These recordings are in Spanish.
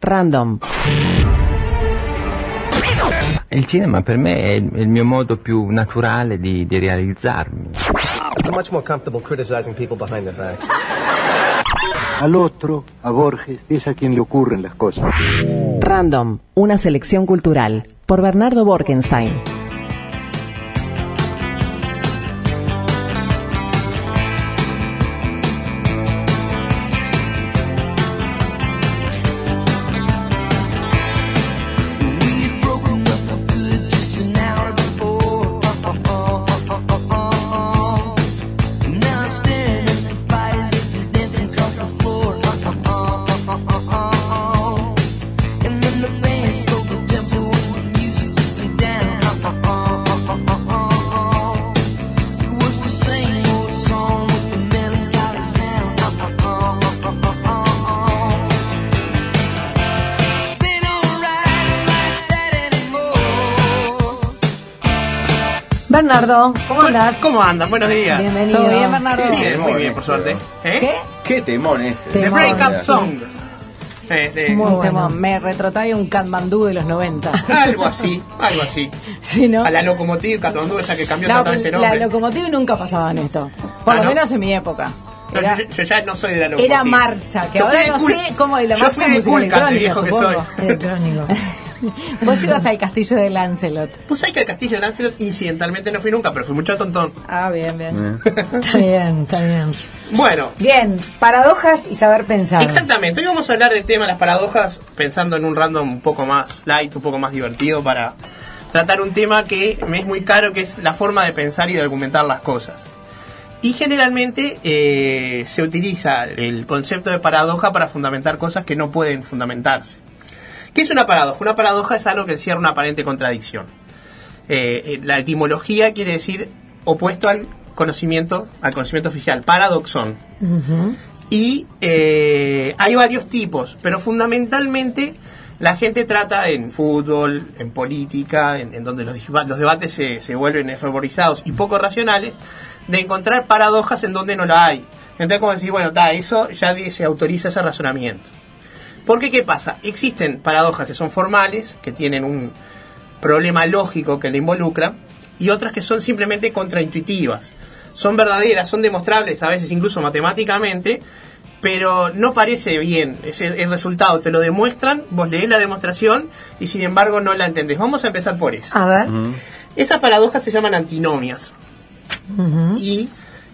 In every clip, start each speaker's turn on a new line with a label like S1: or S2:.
S1: Random.
S2: Il cinema per me è il, mio modo più naturale di, di realizzarmi.
S3: I'm much more comfortable criticizing people behind their backs.
S4: Al otro, a Borges, es a quien le ocurren las cosas.
S1: Random, una selección cultural, por Bernardo Borkenstein.
S5: Bernardo, ¿cómo andás?
S6: ¿Cómo andan? Buenos días.
S5: Bienvenido.
S1: ¿Todo bien, Bernardo?
S6: Qué bien, muy bien, por suerte. ¿Eh?
S5: ¿Qué?
S2: Qué temón este.
S6: The
S5: Temón.
S6: Breakup Song. Eh, de-
S5: Muy
S1: Un
S5: bueno.
S1: me retrotrae un Katmandú de los 90.
S6: algo así, algo así.
S1: ¿Sí, no?
S6: A la locomotiva Katmandú esa que cambió exactamente ese
S1: la
S6: nombre.
S1: locomotiva nunca pasaba en esto. Por
S6: Ah,
S1: lo
S6: ¿no?
S1: menos en mi época.
S6: No,
S1: Era,
S6: yo, yo ya no soy de la locomotiva.
S1: era marcha, que
S6: Yo
S1: ahora
S6: de
S1: no
S6: cool-
S1: sé cómo la
S6: Yo
S1: marcha
S6: fui de de
S1: electrónica,
S6: viejo que soy.
S1: Vos ibas al castillo de Lancelot.
S6: Pues hay que al Castillo de Lancelot incidentalmente no fui nunca, pero fui mucho tontón.
S1: Ah, bien, bien.
S5: Está bien, está bien.
S6: Bueno,
S5: Bien, paradojas y saber pensar.
S6: exactamente. Hoy vamos a hablar del tema de las paradojas pensando en un random un poco más light, un poco más divertido para tratar un tema que me es muy caro, que es la forma de pensar y de argumentar las cosas. Y generalmente eh, se utiliza el concepto de paradoja para fundamentar cosas que no pueden fundamentarse. ¿Qué es una paradoja? Una paradoja es algo que encierra una aparente contradicción. Eh, eh, la etimología quiere decir opuesto al conocimiento, al conocimiento oficial, paradoxón. Y eh, hay varios tipos, pero fundamentalmente la gente trata en fútbol, en política, en, en donde los, debates se, se vuelven fervorizados y poco racionales, de encontrar paradojas en donde no la hay. Entonces, como decir, bueno, ta, eso ya se autoriza ese razonamiento. Porque, ¿qué pasa? Existen paradojas que son formales, que tienen un problema lógico que le involucra, y otras que son simplemente contraintuitivas. Son verdaderas, son demostrables, a veces incluso matemáticamente, pero no parece bien ese, el resultado. Te lo demuestran, vos lees la demostración y sin embargo no la entendés. Vamos a empezar por eso.
S5: A ver.
S6: Esas paradojas se llaman antinomias. Y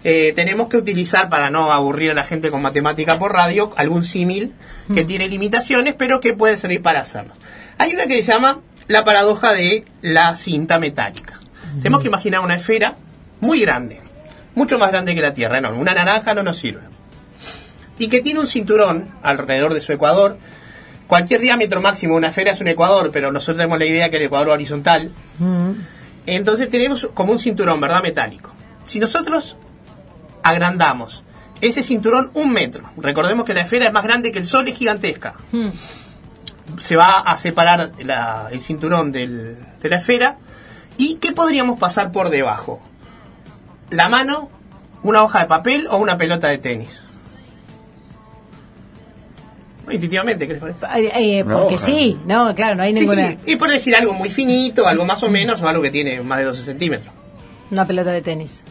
S6: eh, tenemos que utilizar, para no aburrir a la gente con matemática por radio, algún símil que tiene limitaciones, pero que puede servir para hacerlo. Hay una que se llama la paradoja de la cinta metálica. Tenemos que imaginar una esfera muy grande, mucho más grande que la Tierra, enorme. Una naranja no nos sirve. Y que tiene un cinturón alrededor de su ecuador. Cualquier diámetro máximo de una esfera es un ecuador, pero nosotros tenemos la idea que el ecuador horizontal entonces tenemos como un cinturón, ¿verdad? Metálico. Si nosotros agrandamos ese cinturón un metro, recordemos que la esfera es más grande que el Sol, es gigantesca. Se va a separar la- el cinturón del- de la esfera. ¿Y qué podríamos pasar por debajo? La mano, una hoja de papel o una pelota de tenis. Intuitivamente, ¿qué les parece?
S2: Una
S1: porque sí, no, claro, no hay
S6: Sí,
S1: ninguna.
S6: sí, y por decir algo muy finito, algo más o menos, o algo que tiene más de 12 centímetros.
S1: Una pelota de tenis.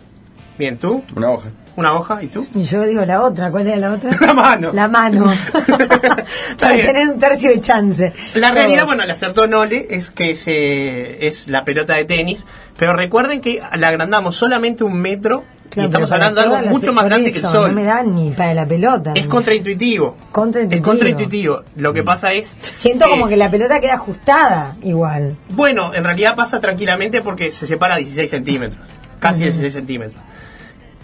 S6: Bien, ¿tú?
S2: Una hoja.
S6: ¿Una hoja? ¿Y tú?
S5: Y yo digo la otra, ¿cuál es la otra?
S6: La mano.
S5: La mano. Para
S6: bien.
S5: tener un tercio de chance.
S6: La realidad, bueno, le acertó Nole, es que se, es la pelota de tenis, pero recuerden que la agrandamos solamente un metro
S5: Claro,
S6: y estamos hablando de algo mucho más grande que el sol.
S5: No me da ni para la pelota.
S6: Es contraintuitivo.
S5: Contraintuitivo.
S6: Es contraintuitivo. Lo que pasa es...
S5: Siento como que la pelota queda ajustada igual.
S6: Bueno, en realidad pasa tranquilamente porque se separa 16 centímetros, casi 16 centímetros.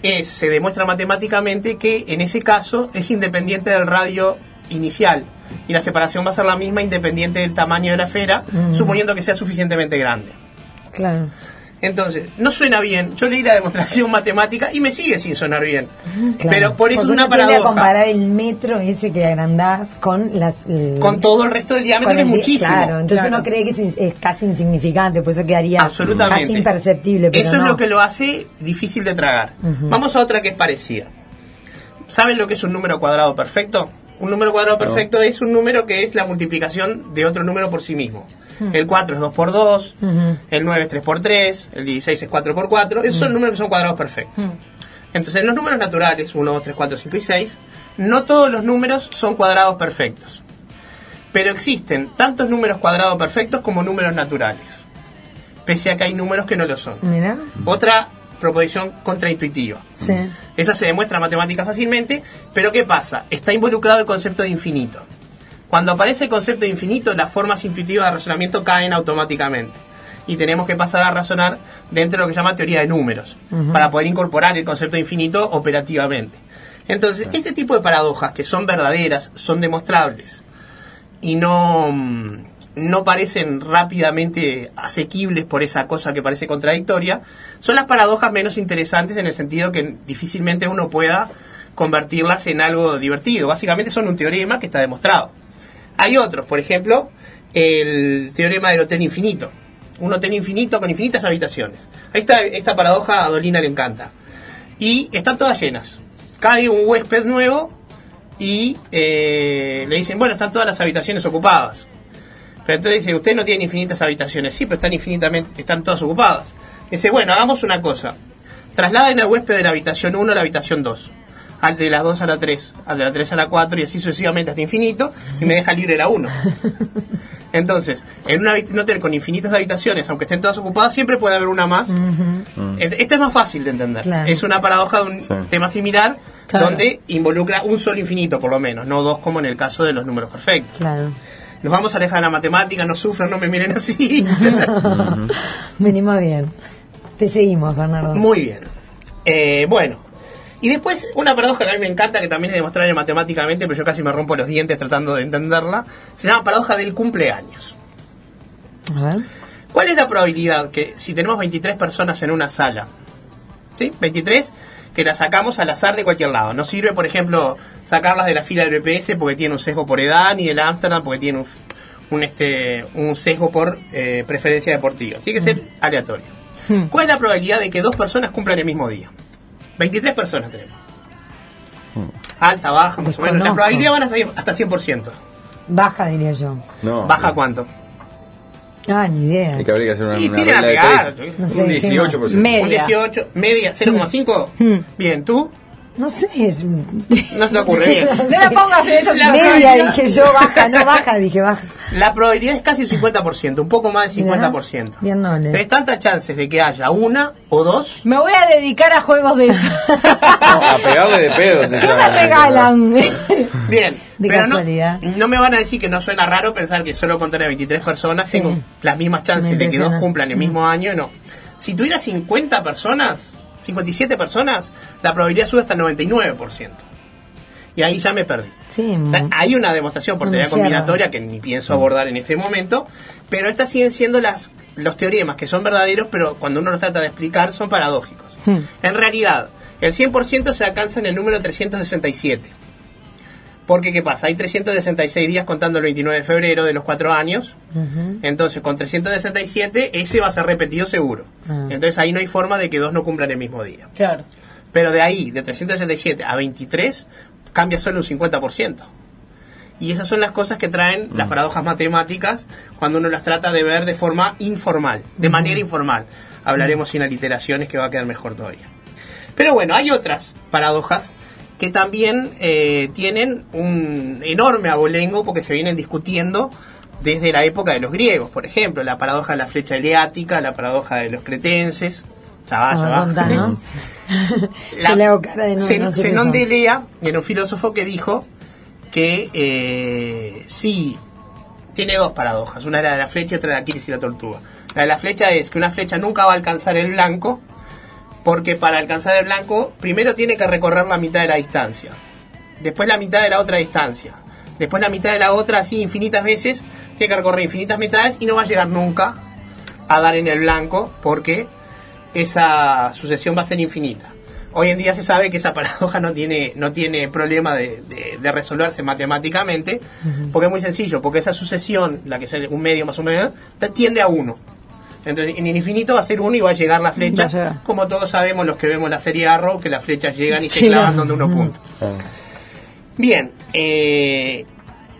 S6: Es, se demuestra matemáticamente que en ese caso es independiente del radio inicial y la separación va a ser la misma independiente del tamaño de la esfera, suponiendo que sea suficientemente grande.
S5: Claro.
S6: Entonces, no suena bien. Yo leí la demostración matemática y me sigue sin sonar bien.
S5: Claro.
S6: Pero por eso es una
S5: tiende a
S6: paradoja.
S5: comparar el metro ese que agrandás con las el-
S6: Con todo el resto del diámetro, que es muchísimo.
S5: Claro, entonces
S6: Claro.
S5: uno cree que es, casi insignificante, por eso quedaría
S6: Absolutamente.
S5: casi imperceptible. Pero
S6: Eso es lo que lo hace difícil de tragar. Vamos a otra que es parecida. ¿Saben lo que es un número cuadrado perfecto? Un número cuadrado perfecto es un número que es la multiplicación de otro número por sí mismo. El 4 es 2 por 2, el 9 es 3 por 3, el 16 es 4 por 4. Esos son números que son cuadrados perfectos. Entonces, en los números naturales, 1, 2, 3, 4, 5 y 6, no todos los números son cuadrados perfectos. Pero existen tantos números cuadrados perfectos como números naturales. Pese a que hay números que no lo son.
S5: Mira.
S6: Otra proposición contraintuitiva.
S5: Sí.
S6: Esa se demuestra en matemáticas fácilmente, pero ¿qué pasa? Está involucrado el concepto de infinito. Cuando aparece el concepto de infinito, las formas intuitivas de razonamiento caen automáticamente. Y tenemos que pasar a razonar dentro de lo que se llama teoría de números, para poder incorporar el concepto de infinito operativamente. Entonces, este tipo de paradojas que son verdaderas, son demostrables, y no, mm, no parecen rápidamente asequibles por esa cosa que parece contradictoria, son las paradojas menos interesantes en el sentido que difícilmente uno pueda convertirlas en algo divertido. Básicamente son un teorema que está demostrado. Hay otros, por ejemplo, el teorema del hotel infinito. Un hotel infinito con infinitas habitaciones. Esta paradoja a Dolina le encanta. Y están todas llenas. Cae un huésped nuevo y eh, le dicen, bueno, están todas las habitaciones ocupadas. Pero entonces dice, usted no tiene infinitas habitaciones. Sí, pero están infinitamente, están todas ocupadas. Dice, bueno, hagamos una cosa. Trasladen al huésped de la habitación 1 a la habitación 2. Al de las 2 a la 3, al de la 3 a la 4 y así sucesivamente hasta infinito. Y me deja libre la 1. Entonces, en un hotel con infinitas habitaciones, aunque estén todas ocupadas, siempre puede haber una más. Et- Esta es más fácil de entender.
S5: Claro.
S6: Es una paradoja de un
S7: Sí.
S6: tema similar,
S8: Claro.
S6: donde involucra un solo infinito, por lo menos, no dos como en el caso de los números perfectos.
S5: Claro.
S6: Nos vamos a alejar de la matemática, no sufran, no me miren así.
S5: Venimos bien. Te seguimos, Bernardo.
S6: Muy bien. Eh, bueno, y después una paradoja que a mí me encanta, que también es demostrable matemáticamente, pero yo casi me rompo los dientes tratando de entenderla, se llama paradoja del cumpleaños.
S5: A ver.
S6: ¿Cuál es la probabilidad que si tenemos 23 personas en una sala, ¿sí? 23, que las sacamos al azar de cualquier lado? No sirve, por ejemplo, sacarlas de la fila del BPS porque tiene un sesgo por edad, ni del Amsterdam porque tiene un, un, este, un sesgo por eh, preferencia deportiva. Tiene que ser aleatorio. ¿Cuál es la probabilidad de que dos personas cumplan el mismo día? 23 personas tenemos. Alta, baja, más o menos. La probabilidad van hasta, hasta 100%.
S5: Baja, diría yo.
S7: No.
S6: ¿Baja cuánto?
S5: Ah, ni idea.
S7: Hay que habría que hacer una,
S6: Y
S7: una
S6: tiene
S7: regla de
S6: la
S7: tres.
S5: No sé,
S7: Un 18%.
S8: Media.
S6: Un 18, media, 0,5. Bien, ¿tú?
S5: No sé. es-
S6: No se te ocurre bien.
S5: No
S8: No la pongas en esa
S6: La
S5: Media,
S6: probabilidad-
S5: dije yo, baja, no baja, dije baja.
S6: La probabilidad es casi el 50%, un poco más del
S5: Mirá,
S6: 50%.
S5: bien noble.
S6: Tenés tantas chances de que haya una o dos.
S8: Me voy a dedicar a juegos de eso.
S7: A pegarle de pedo se
S8: ¿Qué me regalan?
S6: Bien,
S5: De
S6: pero no,
S5: casualidad.
S6: no me van a decir que no suena raro pensar que solo con tener 23 personas
S5: Sí.
S6: tengo las mismas chances de que dos cumplan el mismo año, no. Si tuviera 50 personas, 57 personas, la probabilidad sube hasta el 99%. Y ahí ya me perdí.
S5: Sí.
S6: Hay una demostración por teoría combinatoria que ni pienso abordar en este momento, pero estas siguen siendo las, los teoremas que son verdaderos, pero cuando uno los trata de explicar son paradójicos. En realidad, el 100% se alcanza en el número 367. Porque, ¿qué pasa? Hay 366 días contando el 29 de febrero de los cuatro años. Entonces, con 367, ese va a ser repetido seguro.
S5: Ah.
S6: Entonces, ahí no hay forma de que dos no cumplan el mismo día.
S8: Claro.
S6: Pero de ahí, de 367 a 23, cambia solo un 50%. Y esas son las cosas que traen las paradojas matemáticas cuando uno las trata de ver de forma informal, de manera informal. Hablaremos sin aliteraciones que va a quedar mejor todavía. Pero bueno, hay otras paradojas que también eh, tienen un enorme abolengo porque se vienen discutiendo desde la época de los griegos, por ejemplo, la paradoja de la flecha eleática, la paradoja de los cretenses. Ya va, ya va.
S5: contanos.
S6: La-
S5: Yo le hago cara de no,
S6: Zen-
S5: no sé
S6: Zenón de Elea era un filósofo que dijo que eh, sí, tiene dos paradojas, una es la de la flecha y otra de la Aquiles y la tortuga. La de la flecha es que una flecha nunca va a alcanzar el blanco, porque para alcanzar el blanco primero tiene que recorrer la mitad de la distancia, después la mitad de la otra distancia, después la mitad de la otra, así infinitas veces, tiene que recorrer infinitas mitades y no va a llegar nunca a dar en el blanco, porque esa sucesión va a ser infinita. Hoy en día se sabe que esa paradoja no tiene, no tiene problema de, de- de resolverse matemáticamente, porque es muy sencillo, porque esa sucesión, la que es un medio más o menos, tiende a uno. Entonces, en el infinito va a ser uno y va a llegar la flecha,
S8: llegar.
S6: como todos sabemos los que vemos la serie Arrow, que las flechas llegan y se clavan donde uno apunta. Bien, Eh,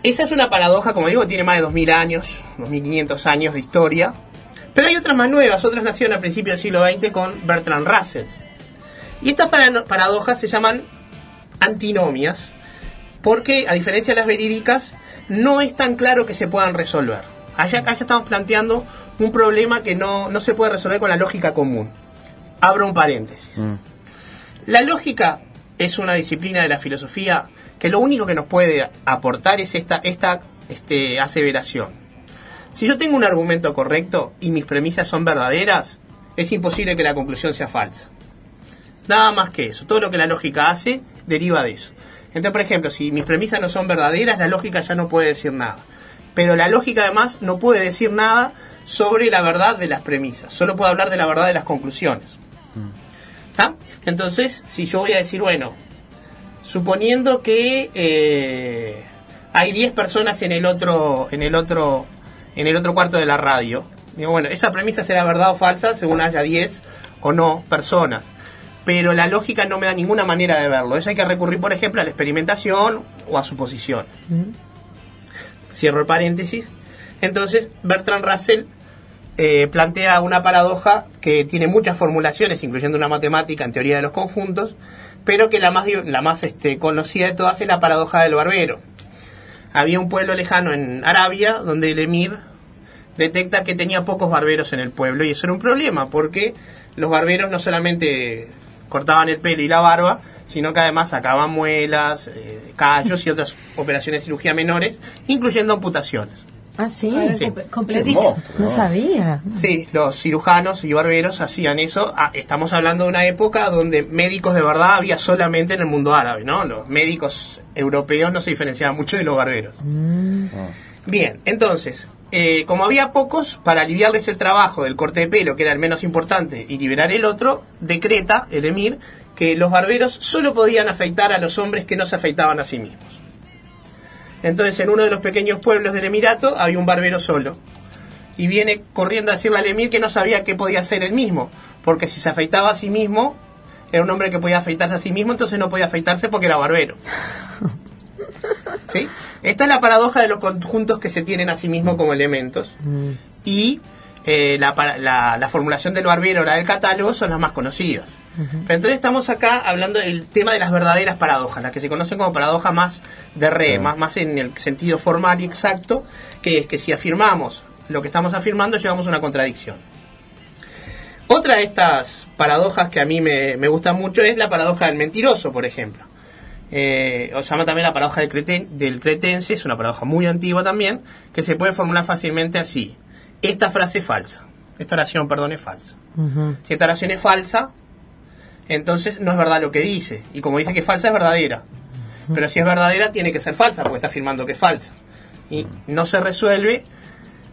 S6: esa es una paradoja, como digo, tiene más de 2000 años, 2500 años de historia. Pero hay otras más nuevas, otras nacieron a principios del siglo XX con Bertrand Russell. Y estas para- paradojas se llaman antinomias, porque a diferencia de las verídicas, no es tan claro que se puedan resolver. Allá, acá ya estamos planteando un problema que no, no se puede resolver con la lógica común. Abro un paréntesis. La lógica es una disciplina de la filosofía que lo único que nos puede aportar es esta, esta este, aseveración. Si yo tengo un argumento correcto y mis premisas son verdaderas, es imposible que la conclusión sea falsa. Nada más que eso. Todo lo que la lógica hace deriva de eso. Entonces, por ejemplo, si mis premisas no son verdaderas, la lógica ya no puede decir nada. Pero la lógica además no puede decir nada sobre la verdad de las premisas. Solo puede hablar de la verdad de las conclusiones. ¿Está? Entonces, si yo voy a decir, bueno, suponiendo que eh, hay 10 personas en el otro en el otro en el otro cuarto de la radio digo bueno esa premisa será verdad o falsa según haya 10 o no personas pero la lógica no me da ninguna manera de verlo eso hay que recurrir por ejemplo a la experimentación o a suposiciones cierro el paréntesis entonces Bertrand Russell eh, plantea una paradoja que tiene muchas formulaciones, incluyendo una matemática en teoría de los conjuntos, pero que la más, la más este, conocida de todas es la paradoja del barbero. Había un pueblo lejano en Arabia donde el emir detecta que tenía pocos barberos en el pueblo y eso era un problema porque los barberos no solamente cortaban el pelo y la barba, sino que además sacaban muelas, eh, callos y otras operaciones de cirugía menores, incluyendo amputaciones.
S5: Ah, sí.
S6: Sí.
S8: Comple- Completito.
S5: No sabía.
S6: Sí, los cirujanos y barberos hacían eso. Ah, estamos hablando de una época donde médicos de verdad había solamente en el mundo árabe, ¿no? Los médicos europeos no se diferenciaban mucho de los barberos. Bien, entonces, eh, como había pocos, para aliviarles el trabajo del corte de pelo, que era el menos importante, y liberar el otro, decreta el emir que los barberos solo podían afeitar a los hombres que no se afeitaban a sí mismos. Entonces, en uno de los pequeños pueblos del Emirato había un barbero solo. Y viene corriendo a decirle al emir que no sabía qué podía hacer él mismo. Porque si se afeitaba a sí mismo, era un hombre que podía afeitarse a sí mismo, entonces no podía afeitarse porque era barbero. ¿Sí? Esta es la paradoja de los conjuntos que se tienen a sí mismos como elementos. Y eh, la, para- la- la formulación del barbero o la del catálogo son las más conocidas. Pero entonces estamos acá hablando del tema de las verdaderas paradojas, las que se conocen como paradoja más de re, más, más en el sentido formal y exacto, que es que si afirmamos lo que estamos afirmando, llevamos a una contradicción. Otra de estas paradojas que a mí me, me gusta mucho es la paradoja del mentiroso, por ejemplo. Eh, o se llama también la paradoja del, creten- del cretense, es una paradoja muy antigua también, que se puede formular fácilmente así. Esta frase es falsa. Esta oración, perdón, es falsa. Si esta oración es falsa, entonces no es verdad lo que dice. Y como dice que es falsa, es verdadera. Pero si es verdadera, tiene que ser falsa, porque está afirmando que es falsa. Y no se resuelve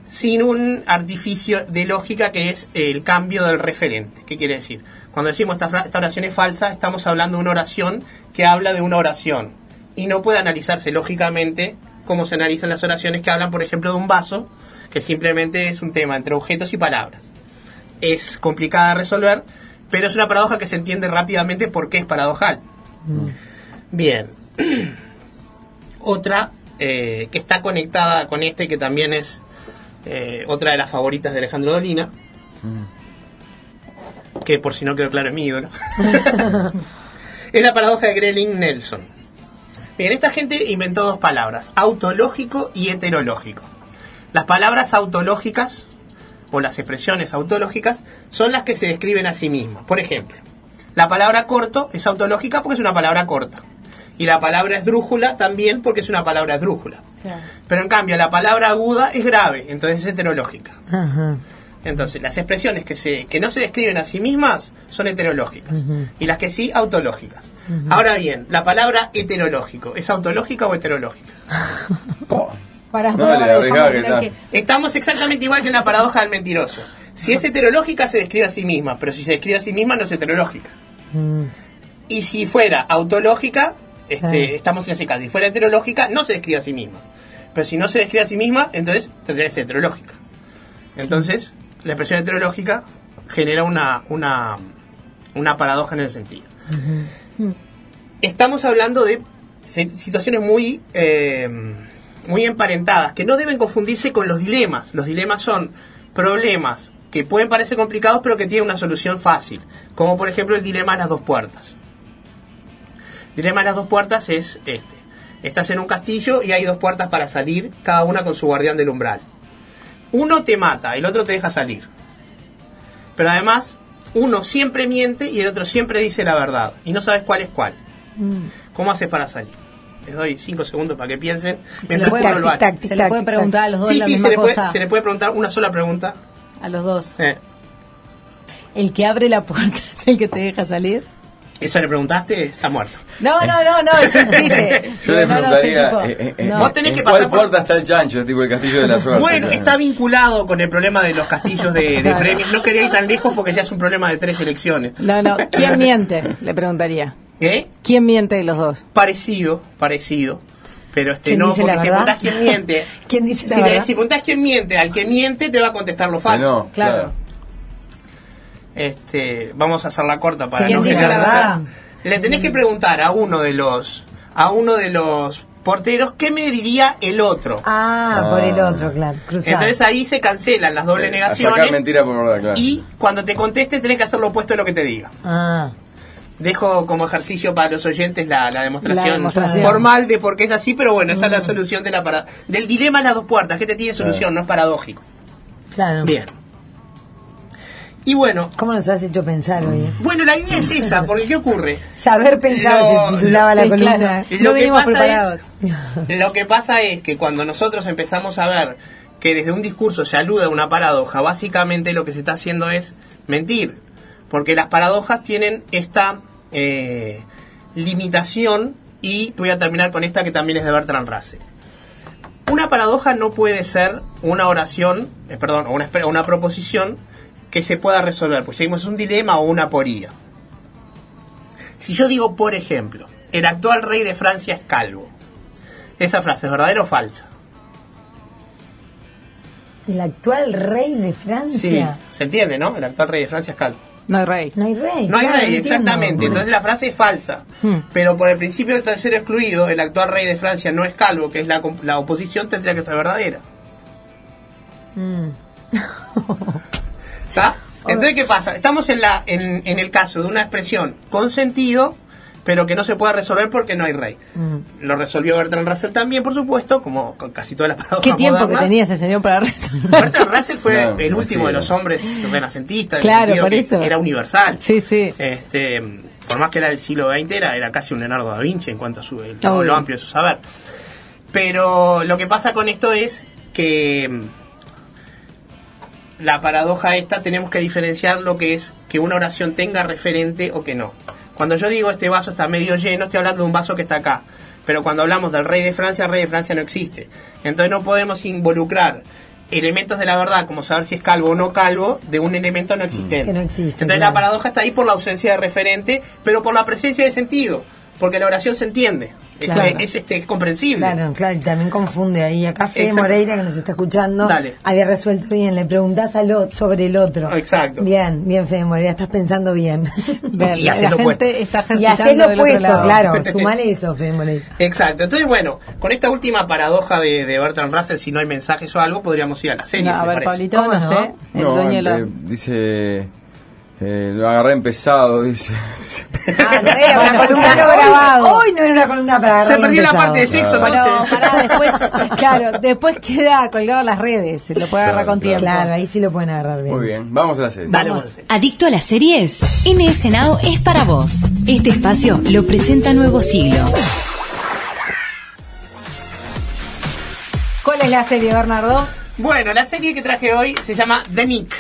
S6: sin un artificio de lógica que es el cambio del referente. ¿Qué quiere decir? Cuando decimos esta, oración es falsa, estamos hablando de una oración que habla de una oración. Y no puede analizarse lógicamente como se analizan las oraciones que hablan, por ejemplo, de un vaso, que simplemente es un tema entre objetos y palabras. Es complicada de resolver, pero es una paradoja que se entiende rápidamente porque es paradojal. Bien. Otra eh, que está conectada con este, que también es eh, otra de las favoritas de Alejandro Dolina, que por si no quedó claro es mi ídolo, es la paradoja de Grelin Nelson. Bien, esta gente inventó dos palabras, autológico y heterológico. Las palabras autológicas o las expresiones autológicas son las que se describen a sí mismas. Por ejemplo, la palabra corto es autológica porque es una palabra corta. Y la palabra esdrújula también porque es una palabra esdrújula. Pero en cambio, la palabra aguda es grave, entonces es heterológica.
S5: Ajá.
S6: Entonces, las expresiones que, se, que no se describen a sí mismas son heterológicas. Y las que sí, autológicas. Ahora bien, la palabra heterológico, ¿es autológica o heterológica?
S8: Para,
S7: No,
S8: para,
S7: arriesgaba
S8: déjame
S7: que.
S6: Estamos exactamente igual que en la paradoja del mentiroso. Si es heterológica, se describe a sí misma, pero si se describe a sí misma, no es heterológica. Y si fuera autológica, este,
S5: Ah.
S6: estamos en ese caso. Si fuera heterológica, no se describe a sí misma. Pero si no se describe a sí misma, entonces tendría que ser heterológica. Entonces, la expresión heterológica genera una, una, una paradoja en ese sentido. Estamos hablando de si- situaciones muy, eh, muy emparentadas, que no deben confundirse con los dilemas. Los dilemas son problemas que pueden parecer complicados, pero que tienen una solución fácil. Como por ejemplo el dilema de las dos puertas. El dilema de las dos puertas es este. Estás en un castillo y hay dos puertas para salir, cada una con su guardián del umbral. Uno te mata, el otro te deja salir. Pero además, uno siempre miente y el otro siempre dice la verdad. Y no sabes cuál es cuál. ¿Cómo haces para salir? Les doy cinco segundos para que piensen.
S8: Se le
S6: Mientras
S8: puede,
S6: uno lo hace.
S5: tic-tac,
S8: se le puede
S5: tic-tac,
S8: preguntar a los dos
S6: Sí,
S8: la
S6: sí,
S8: misma
S6: se le, puede,
S8: cosa.
S6: se le puede preguntar una sola pregunta.
S8: A los dos.
S6: Eh,
S8: El que abre la puerta es el que te deja salir.
S6: ¿Eso le preguntaste? Está muerto.
S8: No, no, no, no, es un chiste.
S7: Yo le
S8: No, no, sí,
S7: preguntaría,
S8: tipo,
S7: eh, eh, eh,
S8: no.
S6: Vos tenés
S7: ¿en
S6: que
S7: cuál
S6: por-
S7: puerta está el chancho? Tipo el castillo de la suerte.
S6: Bueno,
S7: claro.
S6: está vinculado con el problema de los castillos de, de
S8: Claro.
S6: premios. No quería ir tan lejos porque ya es un problema de tres elecciones.
S8: No, no, ¿quién miente? Le preguntaría.
S6: ¿Eh?
S8: ¿Quién miente de los dos?
S6: Parecido, parecido. Pero este
S5: ¿Quién
S6: no, porque si preguntás quién miente.
S5: ¿Quién dice la
S6: si, le-
S5: verdad?
S6: si preguntás quién miente, al que miente te va a contestar lo
S7: Que
S6: falso.
S7: no,
S8: Claro.
S7: claro.
S6: Este, vamos a hacerla corta para
S5: ¿Quién
S6: no
S5: dice la verdad?
S6: Le tenés que preguntar a uno de los a uno de los porteros qué me diría el otro.
S5: Ah, por el otro, claro. Cruzado.
S6: Entonces ahí se cancelan las dobles
S7: Eh, a
S6: negaciones
S7: sacar mentira por verdad, claro.
S6: y cuando te conteste tenés que hacer lo opuesto de lo que te diga.
S5: Ah,
S6: Dejo como ejercicio para los oyentes la, la demostración,
S8: La demostración.
S6: formal de por qué es así, pero bueno, esa es la solución de la para- del dilema de las dos puertas, que te tiene solución, no es paradójico.
S5: claro.
S6: Bien. Y bueno,
S5: ¿Cómo nos has hecho pensar hoy? eh?
S6: bueno, la idea es esa, porque ¿qué ocurre?
S5: Saber pensar
S6: Lo-
S5: se titulaba la
S8: Sí,
S5: columna.
S8: claro.
S6: Lo
S8: No
S6: que pasa
S8: preparados.
S6: es- Lo que pasa es que cuando nosotros empezamos a ver que desde un discurso se alude a una paradoja, básicamente lo que se está haciendo es mentir. Porque las paradojas tienen esta eh, limitación y voy a terminar con esta que también es de Bertrand Russell. Una paradoja no puede ser una oración, eh, perdón, o una, una proposición que se pueda resolver, pues seguimos un dilema o una aporía. Si yo digo, por ejemplo, el actual rey de Francia es calvo, ¿esa frase es verdadera o falsa?
S5: El actual rey de Francia.
S6: se entiende, ¿no? El actual rey de Francia es calvo.
S8: No hay rey.
S5: No hay rey.
S6: No hay
S5: claro,
S6: rey,
S5: entiendo.
S6: exactamente. Entonces la frase es falsa.
S8: Hmm.
S6: Pero por el principio del tercero excluido, el actual rey de Francia no es calvo, que es la, la oposición, tendría que ser verdadera.
S5: Mm.
S6: ¿Está? Entonces, ¿qué pasa? Estamos en, la, en, en el caso de una expresión con sentido, pero que no se pueda resolver porque no hay rey.
S5: Mm.
S6: Lo resolvió Bertrand Russell también, por supuesto, como con casi todas las paradojas
S8: ¿Qué tiempo que tenía ese señor para resolver?
S6: Bertrand Russell fue el último de los hombres renacentistas,
S8: Claro, por eso.
S6: era universal.
S8: Sí, sí.
S6: Este, por más que era del siglo XX, era, era casi un Leonardo da Vinci en cuanto a su, el- lo amplio de su saber. Pero lo que pasa con esto es que la paradoja esta tenemos que diferenciar lo que es que una oración tenga referente o que no. Cuando yo digo este vaso está medio lleno, estoy hablando de un vaso que está acá. Pero cuando hablamos del rey de Francia, el rey de Francia no existe. Entonces no podemos involucrar elementos de la verdad, como saber si es calvo o no calvo, de un elemento no existente.
S5: Que no existe,
S6: Entonces
S5: claro.
S6: la paradoja está ahí por la ausencia de referente, pero por la presencia de sentido. Porque la oración se entiende. Es-
S5: Claro.
S6: Es, este, es comprensible.
S5: Claro, claro, y también confunde ahí. Acá Fede
S6: Exacto.
S5: Moreira, que nos está escuchando,
S6: Dale.
S5: había resuelto bien. Le preguntás al otro, sobre el otro.
S6: Exacto.
S5: Bien, bien, Fede Moreira, estás pensando bien.
S6: Y haces lo opuesto.
S5: y haces lo opuesto, claro. Sumale eso, Fede Moreira.
S6: Exacto. Entonces, bueno, con esta última paradoja de, de Bertrand Russell, si no hay mensajes o algo, podríamos ir a la serie.
S8: No, a ver. Pablito,
S5: ¿Cómo
S8: no,
S5: no?
S8: sé. El
S7: No,
S8: dueño de la...
S7: eh, dice. Eh, lo agarré empezado, dice.
S5: Ah, no era una columna hoy-
S8: grabado.
S5: Hoy no era una columna para
S6: Se perdió la parte de sexo,
S8: pará, después, claro, después queda colgado en las redes, se lo puede agarrar con tiempo.
S5: Claro, ahí sí lo pueden agarrar bien.
S7: Muy bien, vamos a la serie.
S8: Vamos.
S9: ¿Adicto a las series? NS Now es para vos. Este espacio lo presenta Nuevo Siglo.
S8: ¿Cuál es la serie, Bernardo?
S6: Bueno, la serie que traje hoy se llama The Nick.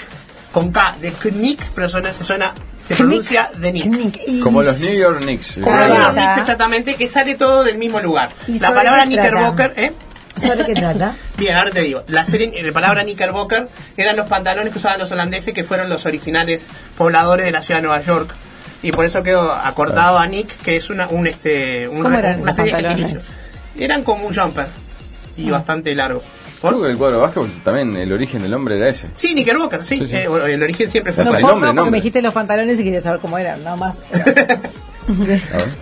S6: Con K, de Knick, pero suena, se suena, se pronuncia The Nick.
S7: Como los New York Knicks.
S6: Como los. New Knicks, exactamente, que sale todo del mismo lugar.
S5: ¿Y
S6: La palabra? Knickerbocker, ¿eh?
S5: ¿Sobre qué trata?
S6: Bien, ahora te digo. La serie, la palabra Knickerbocker eran los pantalones que usaban los holandeses que fueron los originales pobladores de la ciudad de Nueva York. Y por eso quedó acortado a Nick, que es una, un, este, un,
S8: ¿Cómo eran
S6: una
S8: esos
S6: de
S8: pantalones?
S6: gentilicio. Eran como un jumper y bastante largo.
S7: Creo que el cuadro de básquetbol también, el origen del hombre era ese.
S6: Sí, Knickerbocker, sí.
S7: Sí, sí.
S6: Eh, bueno, el origen siempre fue
S7: Hasta el nombre, nombre.
S8: me dijiste los pantalones y quería saber cómo eran, nada más.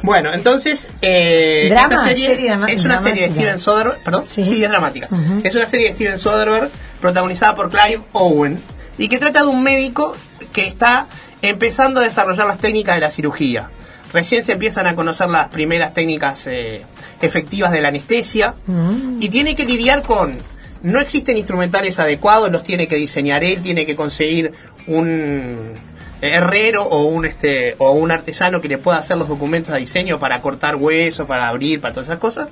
S6: Bueno, entonces, eh,
S5: ¿Drama?
S6: esta serie,
S5: ¿Serie drama-
S6: es una serie de? Steven Soderbergh, perdón,
S5: Sí.
S6: sí, es dramática. Es una serie de Steven Soderbergh protagonizada por Clive Owen y que trata de un médico que está empezando a desarrollar las técnicas de la cirugía. Recién se empiezan a conocer las primeras técnicas eh, efectivas de la anestesia y tiene que lidiar con no existen instrumentales adecuados, los tiene que diseñar él, tiene que conseguir un herrero o un este o un artesano que le pueda hacer los documentos de diseño para cortar huesos, para abrir, para todas esas cosas.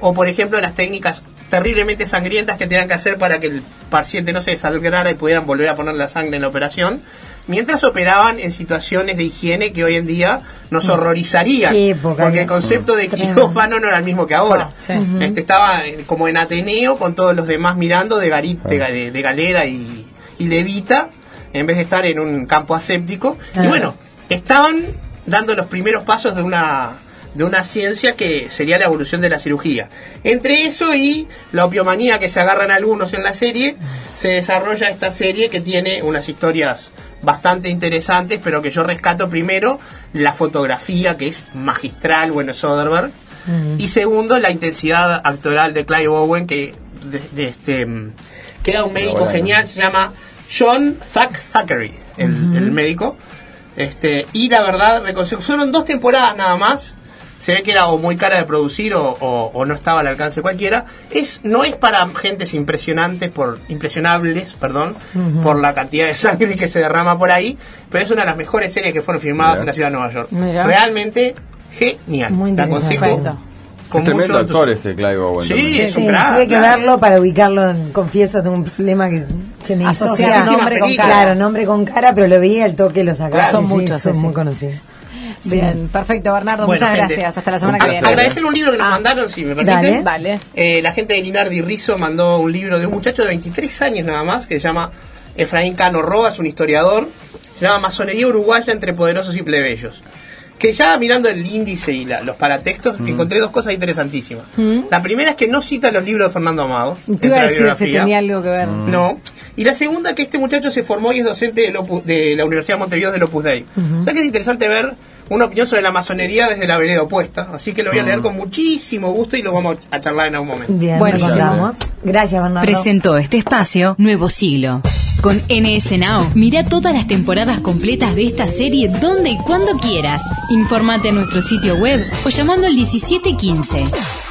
S6: O por ejemplo las técnicas terriblemente sangrientas que tenían que hacer para que el paciente no se desangrara y pudieran volver a poner la sangre en la operación. Mientras operaban en situaciones de higiene que hoy en día nos horrorizarían.
S5: Qué época,
S6: porque el concepto de quirófano no era el mismo que ahora.
S8: Ah, sí.
S6: Este estaba eh, como en Ateneo con todos los demás mirando de, gari- de, ga- de- de galera y, y levita en vez de estar en un campo aséptico. Y bueno, estaban dando los primeros pasos de una de una ciencia que sería la evolución de la cirugía. Entre eso y la opiomanía que se agarran algunos en la serie, se desarrolla esta serie que tiene unas historias bastante interesantes, pero que yo rescato primero la fotografía que es magistral, bueno, Soderbergh, y segundo la intensidad actoral de Clive Owen que de, de este mm, que era un médico
S7: bueno.
S6: genial, se llama John Thack Thackeray, el, el médico. Este, y la verdad, fueron dos temporadas nada más. Se ve que era o muy cara de producir o, o- o no estaba al alcance cualquiera. Es, no es para gentes impresionantes, por, impresionables, perdón, por la cantidad de sangre que se derrama por ahí, pero es una de las mejores series que fueron filmadas en la ciudad de Nueva York. Realmente genial.
S5: Muy
S6: la
S5: interesante.
S6: aconsejo
S8: Perfecto.
S6: con
S7: Es tremendo actor este Clive Owen.
S6: Sí,
S7: también.
S6: es un
S5: Sí,
S6: crack,
S5: tuve que verlo para ubicarlo. en- Confieso, tengo un problema que se me disocia.
S8: nombre con cara.
S5: Claro, nombre con cara, pero lo vi al toque lo sacaba.
S6: Claro.
S8: Son
S5: sí,
S8: muchos,
S5: son
S8: sí,
S5: muy conocidos.
S8: Bien, perfecto, Bernardo.
S6: Bueno,
S8: muchas
S6: gente,
S8: gracias. Hasta la semana que viene.
S6: Agradecer un libro que nos
S8: Ah.
S6: mandaron, si me permiten.
S5: Dale.
S8: Dale.
S6: Eh, la gente de Linardi Rizzo mandó un libro de un muchacho de 23 años nada más, que se llama Efraín Cano Roa, es un historiador. Se llama Masonería Uruguaya entre poderosos y plebeyos. Que ya mirando el índice y la- los paratextos, encontré dos cosas interesantísimas. La primera es que no cita los libros de Fernando Amado.
S8: Te iba a decir si tenía algo que ver.
S6: No. Y la segunda, que este muchacho se formó y es docente del Opus- de la Universidad de Montevideo del Opus Dei. O sea que es interesante ver una opinión sobre la masonería desde la vereda opuesta. Así que lo voy a leer con muchísimo gusto y lo vamos a charlar en algún momento.
S5: Bien,
S8: Buenísimo.
S5: recordamos. Gracias, Bernardo.
S9: Presentó este espacio Nuevo Siglo. Con NS Now, mira todas las temporadas completas de esta serie donde y cuando quieras. Informate en nuestro sitio web o llamando al 1715.